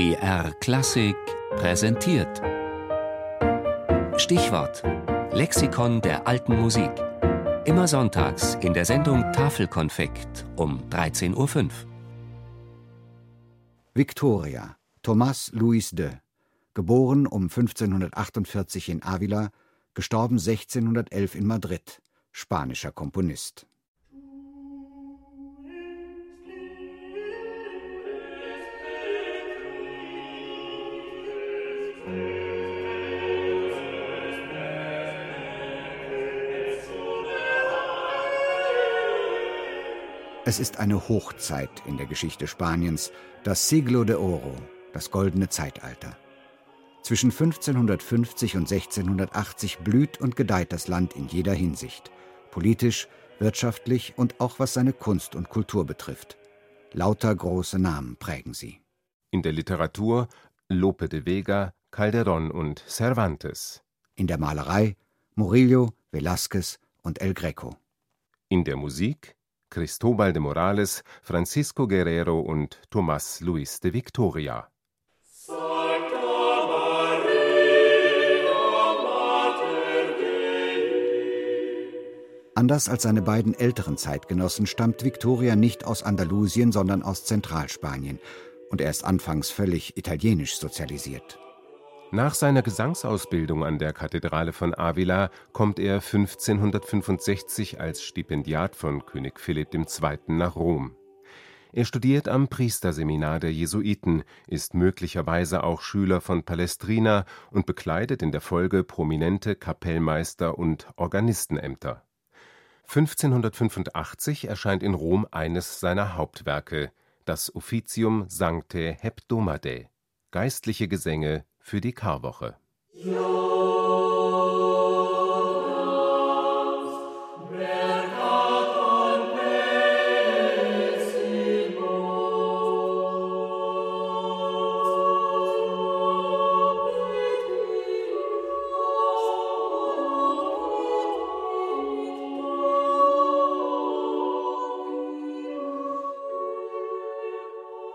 BR Klassik präsentiert. Stichwort: Lexikon der alten Musik. Immer sonntags in der Sendung Tafelkonfekt um 13.05 Uhr. Victoria, Thomas Louis de, geboren um 1548 in Avila, gestorben 1611 in Madrid, spanischer Komponist. Es ist eine Hochzeit in der Geschichte Spaniens, das Siglo de Oro, das goldene Zeitalter. Zwischen 1550 und 1680 blüht und gedeiht das Land in jeder Hinsicht, politisch, wirtschaftlich und auch was seine Kunst und Kultur betrifft. Lauter große Namen prägen sie. In der Literatur Lope de Vega, Calderón und Cervantes. In der Malerei Murillo, Velázquez und El Greco. In der Musik Cristobal de Morales, Francisco Guerrero und Tomás Luis de Victoria. Anders als seine beiden älteren Zeitgenossen stammt Victoria nicht aus Andalusien, sondern aus Zentralspanien, und er ist anfangs völlig italienisch sozialisiert. Nach seiner Gesangsausbildung an der Kathedrale von Avila kommt er 1565 als Stipendiat von König Philipp II. nach Rom. Er studiert am Priesterseminar der Jesuiten, ist möglicherweise auch Schüler von Palestrina und bekleidet in der Folge prominente Kapellmeister und Organistenämter. 1585 erscheint in Rom eines seiner Hauptwerke, das Officium Sanctae Hebdomadae, geistliche Gesänge für die Karwoche.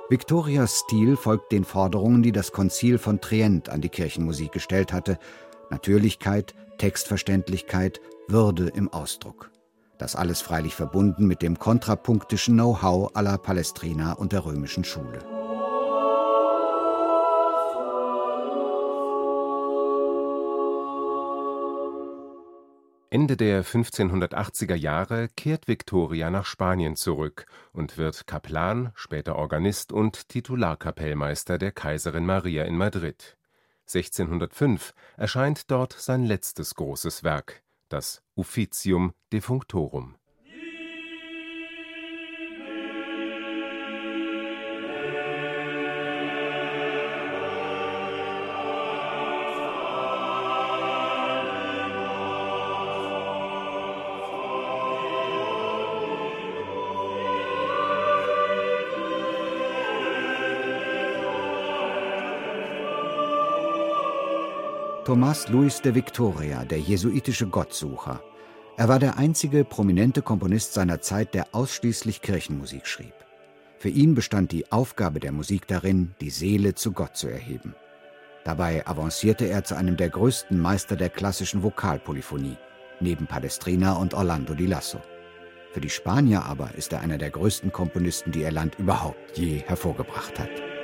Victorias Stil folgt den Forderungen, die das Konzil von Trient an die Kirchenmusik gestellt hatte: Natürlichkeit, Textverständlichkeit, Würde im Ausdruck. Das alles freilich verbunden mit dem kontrapunktischen Know-how aller Palestrina und der römischen Schule. Ende der 1580er Jahre kehrt Victoria nach Spanien zurück und wird Kaplan, später Organist und Titularkapellmeister der Kaiserin Maria in Madrid. 1605 erscheint dort sein letztes großes Werk, das Officium Defunctorum Tomás Luis de Victoria, der jesuitische Gottsucher. Er war der einzige prominente Komponist seiner Zeit, der ausschließlich Kirchenmusik schrieb. Für ihn bestand die Aufgabe der Musik darin, die Seele zu Gott zu erheben. Dabei avancierte er zu einem der größten Meister der klassischen Vokalpolyphonie, neben Palestrina und Orlando di Lasso. Für die Spanier aber ist er einer der größten Komponisten, die ihr Land überhaupt je hervorgebracht hat.